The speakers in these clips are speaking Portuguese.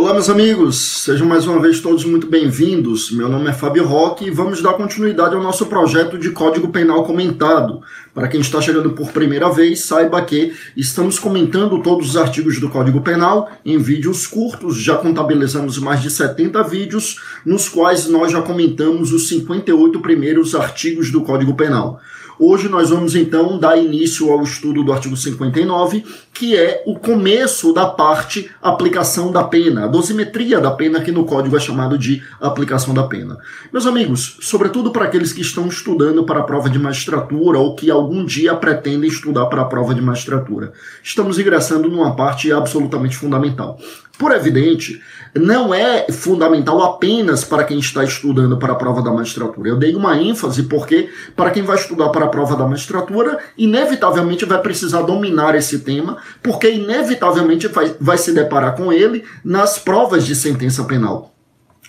Olá, meus amigos, sejam mais uma vez todos muito bem-vindos. Meu nome é Fábio Roque e vamos dar continuidade ao nosso projeto de Código Penal comentado. Para quem está chegando por primeira vez, saiba que estamos comentando todos os artigos do Código Penal em vídeos curtos. Já contabilizamos mais de 70 vídeos, nos quais nós já comentamos os 58 primeiros artigos do Código Penal. Hoje nós vamos então dar início ao estudo do artigo 59, que é o começo da parte aplicação da pena, a dosimetria da pena, que no código é chamado de aplicação da pena. Meus amigos, sobretudo para aqueles que estão estudando para a prova de magistratura ou que algum dia pretendem estudar para a prova de magistratura, estamos ingressando numa parte absolutamente fundamental. Por evidente, não é fundamental apenas para quem está estudando para a prova da magistratura. Eu dei uma ênfase porque, para quem vai estudar para a prova da magistratura, inevitavelmente vai precisar dominar esse tema, porque inevitavelmente vai, vai se deparar com ele nas provas de sentença penal.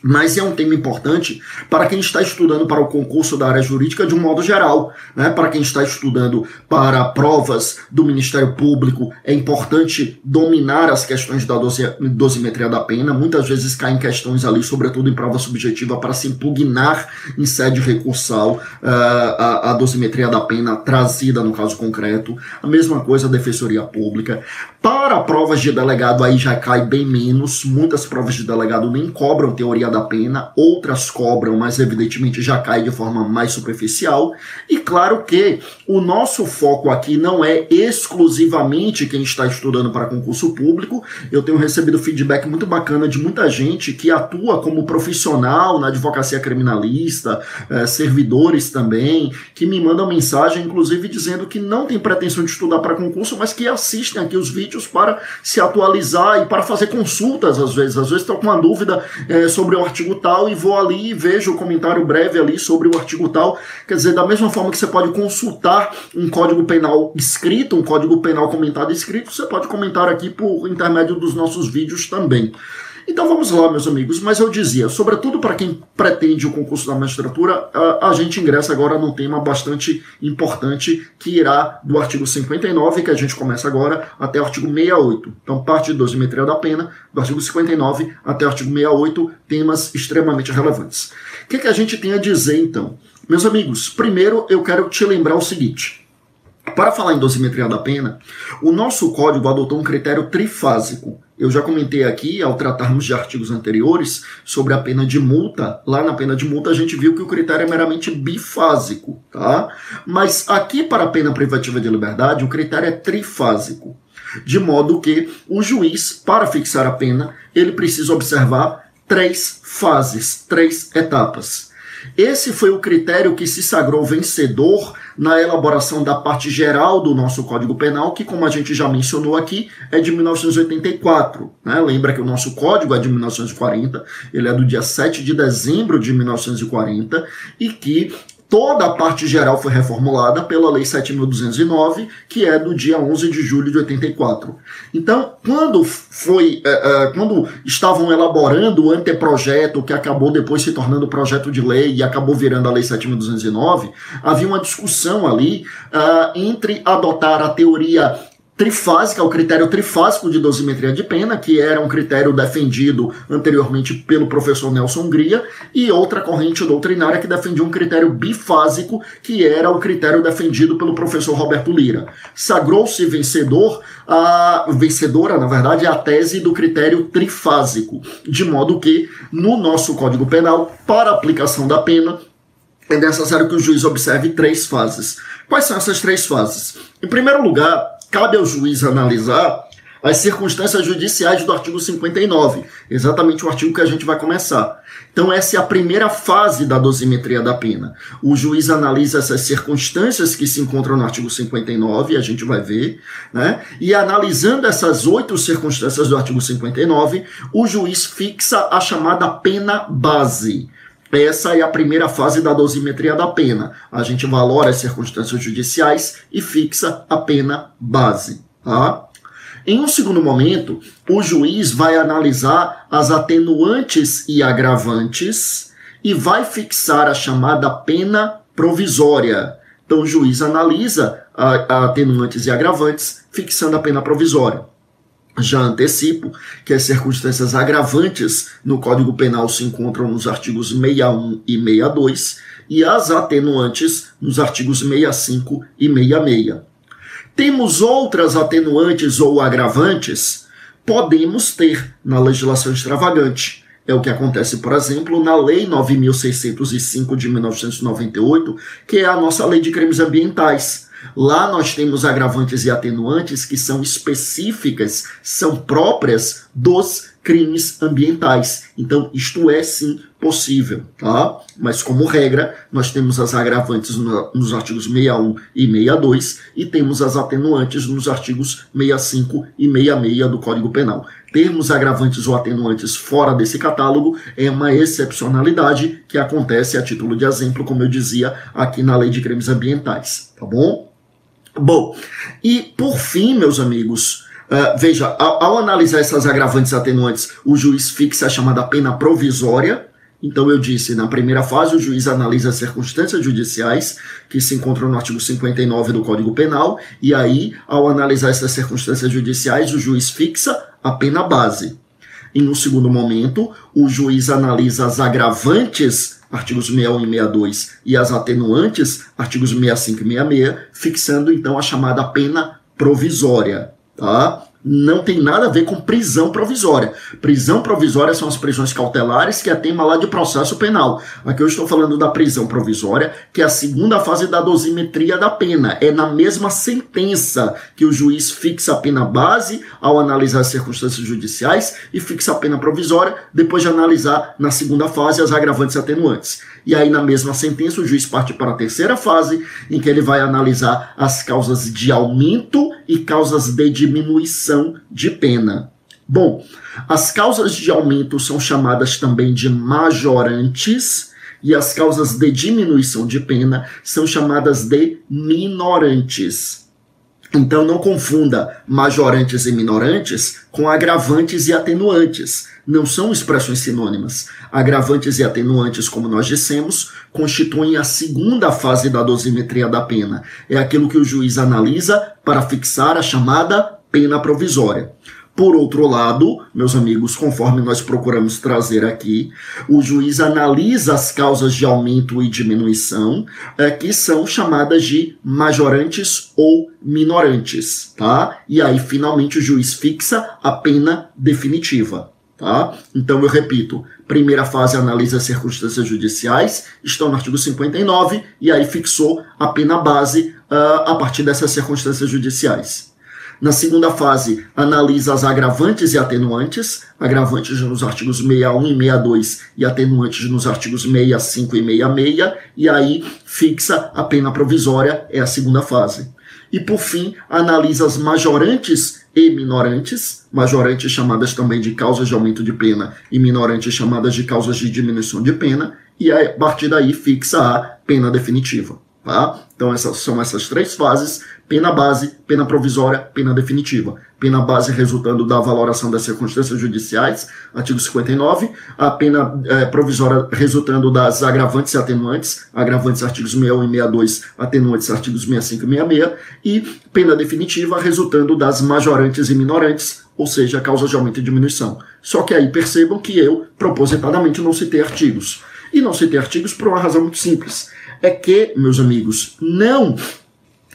Mas é um tema importante para quem está estudando para o concurso da área jurídica de um modo geral. Né? Para quem está estudando para provas do Ministério Público, é importante dominar as questões da dosimetria da pena. Muitas vezes caem questões ali, sobretudo em prova subjetiva, para se impugnar em sede recursal uh, a, a dosimetria da pena trazida no caso concreto. A mesma coisa a Defensoria Pública. Para provas de delegado, aí já cai bem menos. Muitas provas de delegado nem cobram teoria da pena, outras cobram, mas evidentemente já cai de forma mais superficial. E claro que o nosso foco aqui não é exclusivamente quem está estudando para concurso público. Eu tenho recebido feedback muito bacana de muita gente que atua como profissional na advocacia criminalista, eh, servidores também, que me mandam mensagem, inclusive dizendo que não tem pretensão de estudar para concurso, mas que assistem aqui os vídeos para se atualizar e para fazer consultas às vezes. Às vezes estão com uma dúvida eh, sobre o artigo tal e vou ali e vejo o comentário breve ali sobre o artigo tal. Quer dizer, da mesma forma que você pode consultar um código penal escrito, um código penal comentado escrito, você pode comentar aqui por intermédio dos nossos vídeos também. Então vamos lá, meus amigos. Mas eu dizia, sobretudo para quem pretende o concurso da magistratura, a, a, gente ingressa agora num tema bastante importante que irá do artigo 59, que a gente começa agora, até o artigo 68. Então, parte de dosimetria da pena, do artigo 59 até o artigo 68, temas extremamente relevantes. O que, que a gente tem a dizer então? Meus amigos, primeiro eu quero te lembrar o seguinte. Para falar em dosimetria da pena, o nosso código adotou um critério trifásico. Eu já comentei aqui, ao tratarmos de artigos anteriores, sobre a pena de multa. Lá na pena de multa a gente viu que o critério é meramente bifásico, tá? Mas aqui para a pena privativa de liberdade, o critério é trifásico. De modo que o juiz, para fixar a pena, ele precisa observar três fases, três etapas. Esse foi o critério que se sagrou vencedor na elaboração da parte geral do nosso Código Penal, que, como a gente já mencionou aqui, é de 1984. Né? Lembra que o nosso código é de 1940, ele é do dia 7 de dezembro de 1940, e que toda a parte geral foi reformulada pela Lei 7.209, que é do dia 11 de julho de 84. Então, quando foi, é, é, quando estavam elaborando o anteprojeto, que acabou depois se tornando projeto de lei e acabou virando a Lei 7.209, havia uma discussão ali uh, entre adotar a teoria trifásica, o critério trifásico de dosimetria de pena, que era um critério defendido anteriormente pelo professor Nelson Gria, e outra corrente doutrinária que defendia um critério bifásico, que era o critério defendido pelo professor Roberto Lira. Sagrou-se vencedor, a vencedora, na verdade, a tese do critério trifásico, de modo que no nosso Código Penal, para aplicação da pena, é necessário que o juiz observe três fases. Quais são essas três fases? Em primeiro lugar, cabe ao juiz analisar as circunstâncias judiciais do artigo 59, exatamente o artigo que a gente vai começar. Então, essa é a primeira fase da dosimetria da pena. O juiz analisa essas circunstâncias que se encontram no artigo 59, a gente vai ver, né? E analisando essas oito circunstâncias do artigo 59, o juiz fixa a chamada pena base. Essa é a primeira fase da dosimetria da pena. A gente valora as circunstâncias judiciais e fixa a pena base. Tá? Em um segundo momento, o juiz vai analisar as atenuantes e agravantes e vai fixar a chamada pena provisória. Então, o juiz analisa a, a atenuantes e agravantes, fixando a pena provisória. Já antecipo que as circunstâncias agravantes no Código Penal se encontram nos artigos 61 e 62 e as atenuantes nos artigos 65 e 66. Temos outras atenuantes ou agravantes? Podemos ter na legislação extravagante. É o que acontece, por exemplo, na Lei 9.605 de 1998, que é a nossa Lei de Crimes Ambientais Lá nós temos agravantes e atenuantes que são específicas, são próprias dos crimes ambientais. Então, isto é sim possível, tá? Mas como regra, nós temos as agravantes nos artigos 61 e 62 e temos as atenuantes nos artigos 65 e 66 do Código Penal. Termos agravantes ou atenuantes fora desse catálogo é uma excepcionalidade que acontece a título de exemplo, como eu dizia, aqui na Lei de Crimes Ambientais, tá bom? Bom, e por fim, meus amigos, uh, veja, ao, ao, analisar essas agravantes atenuantes, o juiz fixa a chamada pena provisória. Então, eu disse, na primeira fase, o juiz analisa as circunstâncias judiciais que se encontram no artigo 59 do Código Penal, e aí, ao analisar essas circunstâncias judiciais, o juiz fixa a pena base. Em um segundo momento, o juiz analisa as agravantes artigos 61 e 62, e as atenuantes, artigos 65 e 66, fixando então a chamada pena provisória. Tá? Não tem nada a ver com prisão provisória. Prisão provisória são as prisões cautelares, que é tema lá de processo penal. Aqui eu estou falando da prisão provisória, que é a segunda fase da dosimetria da pena. É na mesma sentença que o juiz fixa a pena base ao analisar as circunstâncias judiciais e fixa a pena provisória depois de analisar na segunda fase as agravantes atenuantes. E aí, na mesma sentença, o juiz parte para a terceira fase, em que ele vai analisar as causas de aumento e causas de diminuição de pena. Bom, as causas de aumento são chamadas também de majorantes e as causas de diminuição de pena são chamadas de minorantes. Então não confunda majorantes e minorantes com agravantes e atenuantes. Não são expressões sinônimas. Agravantes e atenuantes, como nós dissemos, constituem a segunda fase da dosimetria da pena. É aquilo que o juiz analisa para fixar a chamada pena provisória. Por outro lado, meus amigos, conforme nós procuramos trazer aqui, o juiz analisa as causas de aumento e diminuição, é, que são chamadas de majorantes ou minorantes, tá? E aí, finalmente, o juiz fixa a pena definitiva. Tá? Então eu repito, primeira fase analisa as circunstâncias judiciais, estão no artigo 59, e aí fixou a pena base uh, a partir dessas circunstâncias judiciais. Na segunda fase, analisa as agravantes e atenuantes, agravantes nos artigos 61 e 62 e atenuantes nos artigos 65 e 66, e aí fixa a pena provisória, é a segunda fase. E por fim, analisa as majorantes e minorantes, majorantes chamadas também de causas de aumento de pena e minorantes chamadas de causas de diminuição de pena, e a partir daí fixa a pena definitiva. Tá? Então essas são essas três fases Pena base, pena provisória, pena definitiva. Pena base resultando da valoração das circunstâncias judiciais, artigo 59. A pena é, provisória resultando das agravantes e atenuantes, agravantes artigos 61 e 62, atenuantes artigos 65 e 66. E pena definitiva resultando das majorantes e minorantes, ou seja, causas de aumento e diminuição. Só que aí percebam que eu, propositadamente, não citei artigos. E não citei artigos por uma razão muito simples. É que, meus amigos, não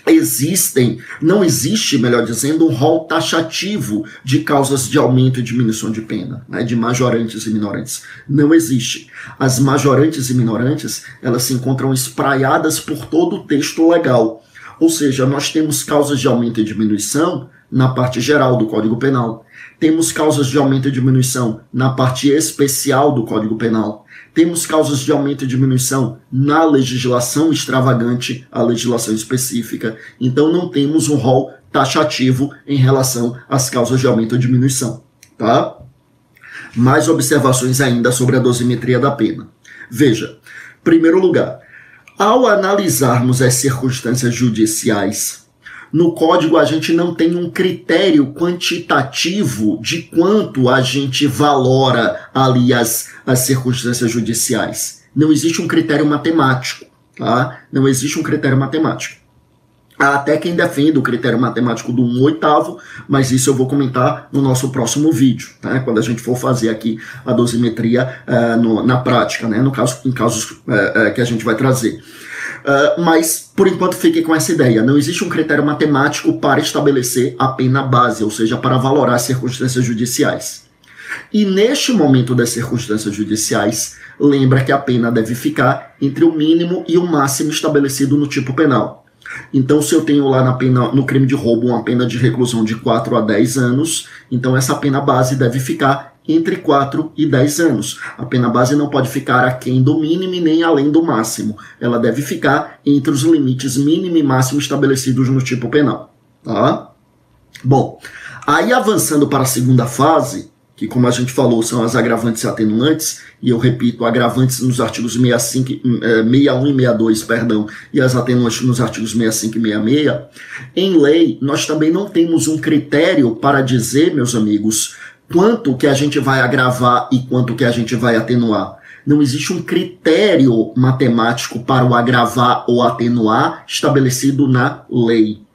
existem, não existe, melhor dizendo, um rol taxativo de causas de aumento e diminuição de pena, né, de majorantes e minorantes. Não existe. As majorantes e minorantes, elas se encontram espraiadas por todo o texto legal. Ou seja, nós temos causas de aumento e diminuição na parte geral do Código Penal. Temos causas de aumento e diminuição na parte especial do Código Penal temos causas de aumento e diminuição na legislação extravagante, a legislação específica. Então não temos um rol taxativo em relação às causas de aumento ou diminuição, tá? Mais observações ainda sobre a dosimetria da pena. Veja, primeiro lugar, ao analisarmos as circunstâncias judiciais no código a gente não tem um critério quantitativo de quanto a gente valora ali as, as circunstâncias judiciais. Não existe um critério matemático, tá? Não existe um critério matemático. Há até quem defenda o critério matemático do 1 oitavo, mas isso eu vou comentar no nosso próximo vídeo, tá? quando a gente for fazer aqui a dosimetria uh, no, na prática, né? no caso, em casos uh, uh, que a gente vai trazer. Mas, por enquanto, fique com essa ideia. Não existe um critério matemático para estabelecer a pena base, ou seja, para valorar as circunstâncias judiciais. E neste momento das circunstâncias judiciais, lembra que a pena deve ficar entre o mínimo e o máximo estabelecido no tipo penal. Então, se eu tenho lá na pena, no crime de roubo uma pena de reclusão de 4 a 10 anos, então essa pena base deve ficar entre 4 e 10 anos. A pena base não pode ficar aquém do mínimo nem além do máximo. Ela deve ficar entre os limites mínimo e máximo estabelecidos no tipo penal. Tá? Bom, aí avançando para a segunda fase, que como a gente falou são as agravantes e atenuantes, e eu repito, agravantes nos artigos 65, 61 eh, e 62, perdão, e as atenuantes nos artigos 65 e 66, em lei nós também não temos um critério para dizer, meus amigos, quanto que a gente vai agravar e quanto que a gente vai atenuar. Não existe um critério matemático para o agravar ou atenuar estabelecido na lei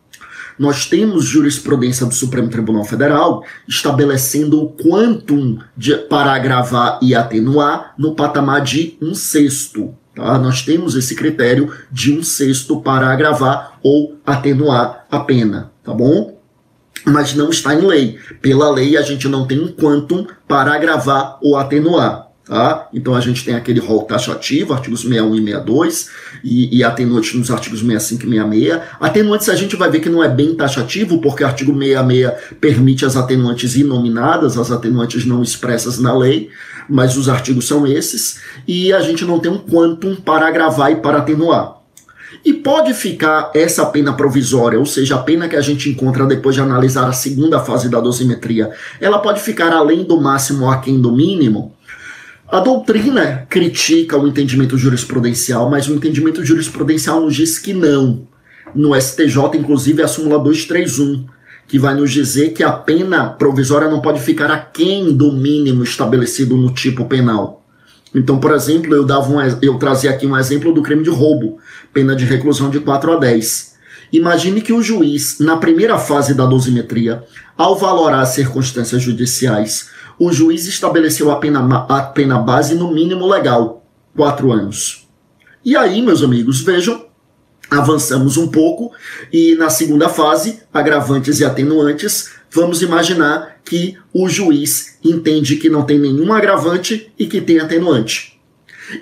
nós temos jurisprudência do Supremo Tribunal Federal estabelecendo o quantum de, para agravar e atenuar no patamar de um sexto. Tá? Nós temos esse critério de um sexto para agravar ou atenuar a pena, tá bom? Mas não está em lei. Pela lei, a gente não tem um quantum para agravar ou atenuar. Tá? Então a gente tem aquele rol taxativo, artigos 61 e 62, e, e atenuantes nos artigos 65 e 66. Atenuantes a gente vai ver que não é bem taxativo, porque o artigo 66 permite as atenuantes inominadas, as atenuantes não expressas na lei, mas os artigos são esses, e a gente não tem um quantum para agravar e para atenuar. E pode ficar essa pena provisória, ou seja, a pena que a gente encontra depois de analisar a segunda fase da dosimetria, ela pode ficar além do máximo ou aquém do mínimo? A doutrina critica o entendimento jurisprudencial, mas o entendimento jurisprudencial nos diz que não. No STJ, inclusive, é a súmula 231, que vai nos dizer que a pena provisória não pode ficar aquém do mínimo estabelecido no tipo penal. Então, por exemplo, eu, dava um, eu trazia aqui um exemplo do crime de roubo, pena de reclusão de 4 a 10. Imagine que o juiz, na primeira fase da dosimetria, ao valorar as circunstâncias judiciais, o juiz estabeleceu a pena, a pena base no mínimo legal, quatro anos. E aí, meus amigos, vejam, avançamos um pouco e na segunda fase, agravantes e atenuantes, vamos imaginar que o juiz entende que não tem nenhum agravante e que tem atenuante.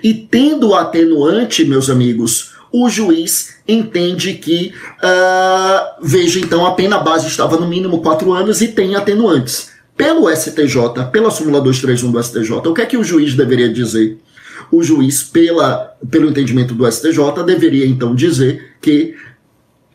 E tendo atenuante, meus amigos, o juiz entende que, uh, veja então, a pena base estava no mínimo quatro anos e tem atenuantes pelo STJ, pela súmula 231 do STJ, o que é que o juiz deveria dizer? O juiz, pela, pelo entendimento do STJ, deveria então dizer que,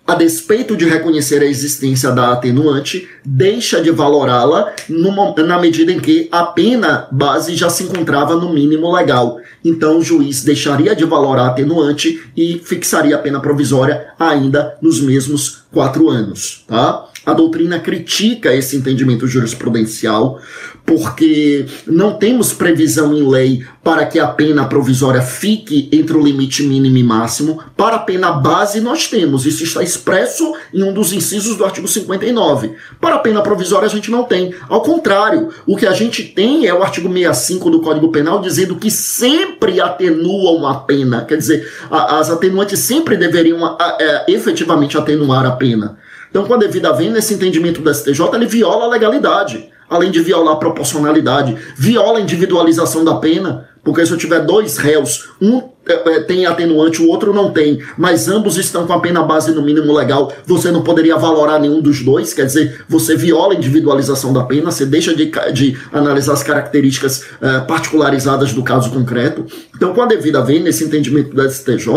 a despeito de reconhecer a existência da atenuante, deixa de valorá-la na medida em que a pena base já se encontrava no mínimo legal. Então o juiz deixaria de valorar a atenuante e fixaria a pena provisória ainda nos mesmos quatro anos. Tá? A doutrina critica esse entendimento jurisprudencial porque não temos previsão em lei para que a pena provisória fique entre o limite mínimo e máximo. Para a pena base, nós temos. Isso está expresso em um dos incisos do artigo 59. Para a pena provisória, a gente não tem. Ao contrário, o que a gente tem é o artigo 65 do Código Penal dizendo que sempre atenuam a pena. Quer dizer, as atenuantes sempre deveriam é, efetivamente atenuar a pena. Então, com a devida venda, esse entendimento do STJ, ele viola a legalidade, além de violar a proporcionalidade, viola a individualização da pena, porque se eu tiver dois réus, um é, é, tem atenuante, o outro não tem, mas ambos estão com a pena base no mínimo legal, você não poderia valorar nenhum dos dois, quer dizer, você viola a individualização da pena, você deixa de, de analisar as características uh, particularizadas do caso concreto. Então, com a devida venda, esse entendimento da STJ,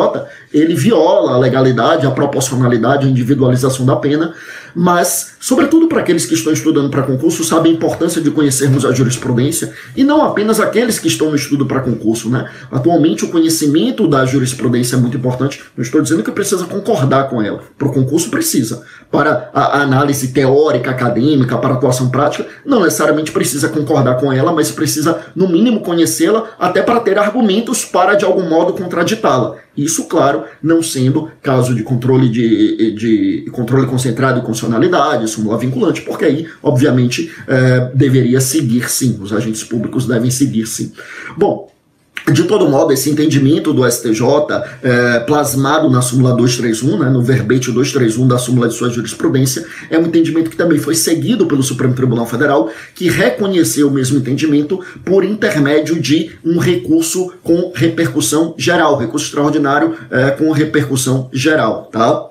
ele viola a legalidade, a proporcionalidade, a individualização da pena, mas, sobretudo para aqueles que estão estudando para concurso, sabem a importância de conhecermos a jurisprudência, e não apenas aqueles que estão no estudo para concurso, né? Atualmente, o conhecimento da jurisprudência é muito importante. Não estou dizendo que precisa concordar com ela. Para o concurso precisa. para a análise teórica, acadêmica, para a atuação prática, não necessariamente precisa concordar com ela, mas precisa, no mínimo, conhecê-la até para ter argumentos para, de algum modo, contraditá-la. Isso, claro, não sendo caso de controle de, de controle concentrado e constitucionalidade, súmula vinculante, porque aí, obviamente, é, deveria seguir sim, os agentes públicos devem seguir sim. Bom, de todo modo, esse entendimento do STJ, é, plasmado na súmula 231, né, no verbete 231 da súmula de sua jurisprudência, é um entendimento que também foi seguido pelo Supremo Tribunal Federal, que reconheceu o mesmo entendimento por intermédio de um recurso com repercussão geral, recurso extraordinário é, com repercussão geral. Tá?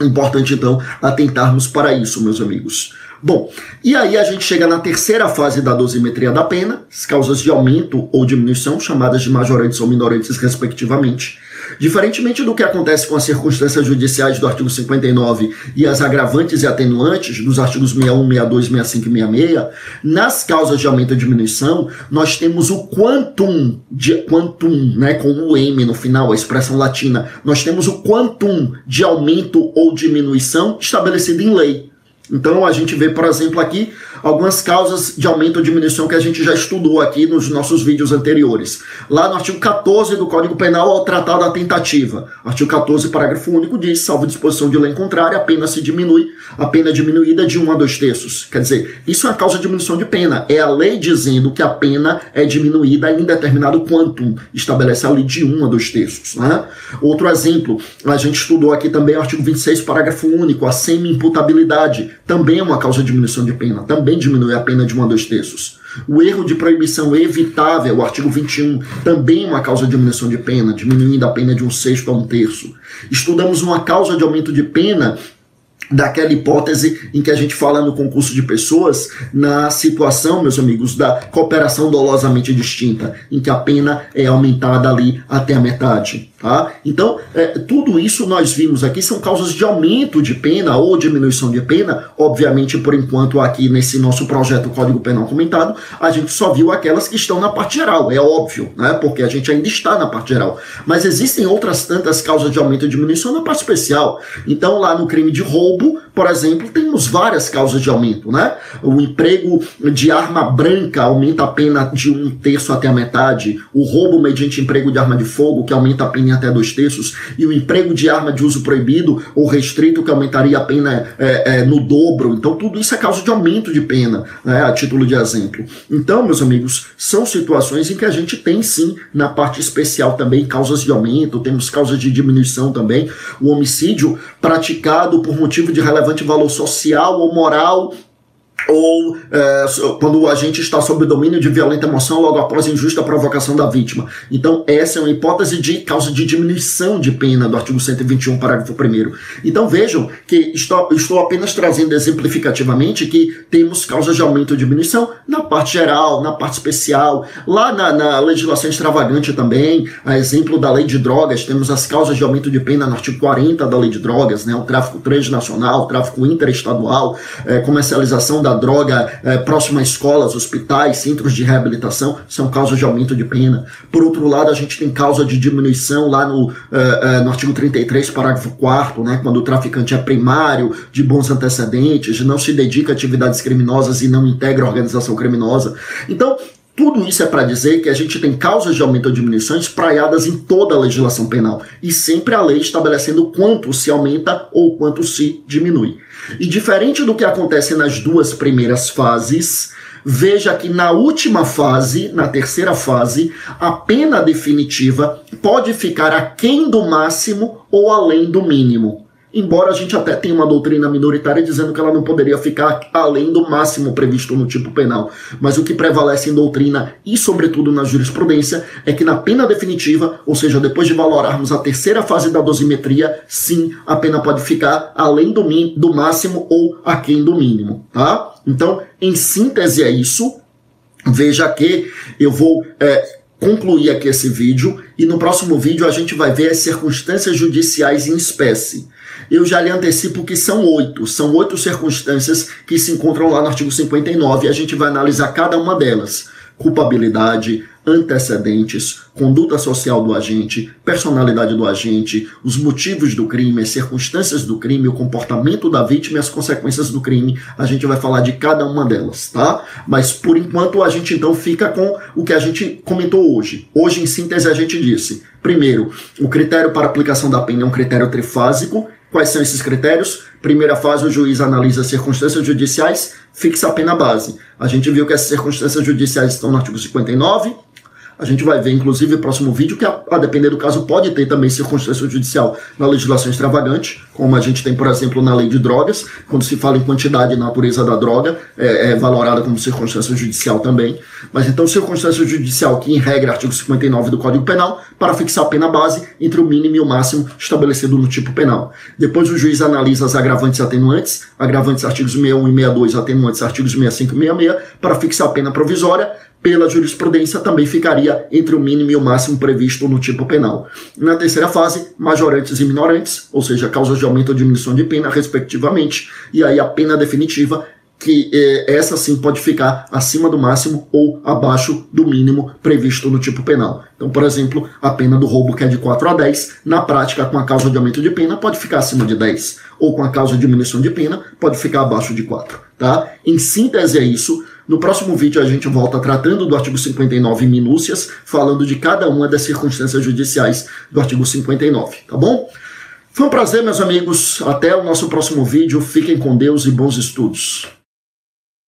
Importante, então, atentarmos para isso, meus amigos. Bom, e aí a gente chega na terceira fase da dosimetria da pena, as causas de aumento ou diminuição, chamadas de majorantes ou minorantes, respectivamente. Diferentemente do que acontece com as circunstâncias judiciais do artigo 59 e as agravantes e atenuantes dos artigos 61, 62, 65 e 66, nas causas de aumento ou diminuição, nós temos o quantum, de, quantum né, com o M no final, a expressão latina, nós temos o quantum de aumento ou diminuição estabelecido em lei. Então a gente vê, por exemplo, aqui algumas causas de aumento ou diminuição que a gente já estudou aqui nos nossos vídeos anteriores. Lá no artigo 14 do Código Penal, ao tratar da tentativa. Artigo 14, parágrafo único, diz: salvo disposição de lei contrária, a pena se diminui, a pena é diminuída de 1 a 2 terços. Quer dizer, isso é a causa de diminuição de pena. É a lei dizendo que a pena é diminuída em determinado quantum. Estabelece a lei de 1 a 2 terços. Né? Outro exemplo, a gente estudou aqui também o artigo 26, parágrafo único, a semi-imputabilidade. Também é uma causa de diminuição de pena. Também diminui a pena de um a dois terços. O erro de proibição evitável, o artigo 21, também é uma causa de diminuição de pena, diminuindo a pena de um sexto a um terço. Estudamos uma causa de aumento de pena daquela hipótese em que a gente fala no concurso de pessoas, na situação, meus amigos, da cooperação dolosamente distinta, em que a pena é aumentada ali até a metade. Tá? Então, é, tudo isso nós vimos aqui são causas de aumento de pena ou diminuição de pena. Obviamente, por enquanto, aqui nesse nosso projeto Código Penal Comentado, a gente só viu aquelas que estão na parte geral, é óbvio, né? porque a gente ainda está na parte geral. Mas existem outras tantas causas de aumento e diminuição na parte especial. Então, lá no crime de roubo, por exemplo, temos várias causas de aumento. Né? O emprego de arma branca aumenta a pena de um terço até a metade. O roubo mediante emprego de arma de fogo, que aumenta a pena até dois terços, e o emprego de arma de uso proibido ou restrito, que aumentaria a pena é, é, no dobro. Então, tudo isso é causa de aumento de pena, né, a título de exemplo. Então, meus amigos, são situações em que a gente tem sim, na parte especial também, causas de aumento, temos causas de diminuição também. O homicídio praticado por motivo de relevante valor social ou moral ou é, quando a gente está sob o domínio de violenta emoção logo após injusta provocação da vítima. Então, essa é uma hipótese de causa de diminuição de pena do artigo 121, parágrafo 1. Então, vejam que estou, estou apenas trazendo exemplificativamente que temos causas de aumento ou diminuição na parte geral, na parte especial, lá na, na legislação extravagante também, a exemplo da lei de drogas, temos as causas de aumento de pena no artigo 40 da lei de drogas, né, o tráfico transnacional, o tráfico interestadual, é, comercialização da droga é, próximo a escolas, hospitais, centros de reabilitação, são causas de aumento de pena. Por outro lado, a gente tem causa de diminuição lá no, é, é, no artigo 33, parágrafo 4 né, quando o traficante é primário, de bons antecedentes, não se dedica a atividades criminosas e não integra organização criminosa. Então, tudo isso é para dizer que a gente tem causas de aumento ou diminuição espraiadas em toda a legislação penal e sempre a lei estabelecendo quanto se aumenta ou quanto se diminui. E diferente do que acontece nas duas primeiras fases, veja que na última fase, na terceira fase, a pena definitiva pode ficar aquém do máximo ou além do mínimo embora a gente até tenha uma doutrina minoritária dizendo que ela não poderia ficar além do máximo previsto no tipo penal. Mas o que prevalece em doutrina e, sobretudo, na jurisprudência é que na pena definitiva, ou seja, depois de valorarmos a terceira fase da dosimetria, sim, a pena pode ficar além do, do máximo ou aquém do mínimo, tá? Então, em síntese é isso. Veja que eu vou é, concluir aqui esse vídeo e no próximo vídeo a gente vai ver as circunstâncias judiciais em espécie eu já lhe antecipo que são oito. São oito circunstâncias que se encontram lá no artigo 59 e a gente vai analisar cada uma delas. Culpabilidade, antecedentes, conduta social do agente, personalidade do agente, os motivos do crime, as circunstâncias do crime, o comportamento da vítima e as consequências do crime. A gente vai falar de cada uma delas, tá? Mas por enquanto a gente então fica com o que a gente comentou hoje. Hoje, em síntese, a gente disse: primeiro, o critério para aplicação da pena é um critério trifásico. Quais são esses critérios? Primeira fase, o juiz analisa as circunstâncias judiciais, fixa a pena base. A gente viu que essas circunstâncias judiciais estão no artigo 59, a gente vai ver, inclusive, no próximo vídeo, que a, a, depender do caso pode ter também circunstância judicial na legislação extravagante, como a gente tem, por exemplo, na lei de drogas, quando se fala em quantidade e natureza da droga, é, é valorada como circunstância judicial também. Mas então, circunstância judicial, que em regra, artigo 59 do Código Penal, para fixar a pena base entre o mínimo e o máximo estabelecido no tipo penal. Depois o juiz analisa as agravantes e atenuantes, agravantes artigos 61 e 62, atenuantes artigos 65 e 66, para fixar a pena provisória, pela jurisprudência também ficaria entre o mínimo e o máximo previsto no tipo penal. Na terceira fase, majorantes e minorantes, ou seja, causas de aumento ou diminuição de pena, respectivamente, e aí a pena definitiva que eh, essa sim pode ficar acima do máximo ou abaixo do mínimo previsto no tipo penal. Então, por exemplo, a pena do roubo que é de 4 a 10, na prática, com a causa de aumento de pena, pode ficar acima de 10, ou com a causa de diminuição de pena, pode ficar abaixo de 4. Tá? Em síntese é isso. No próximo vídeo a gente volta tratando do artigo 59 minúcias, falando de cada uma das circunstâncias judiciais do artigo 59, tá bom? Foi um prazer, meus amigos. Até o nosso próximo vídeo. Fiquem com Deus e bons estudos.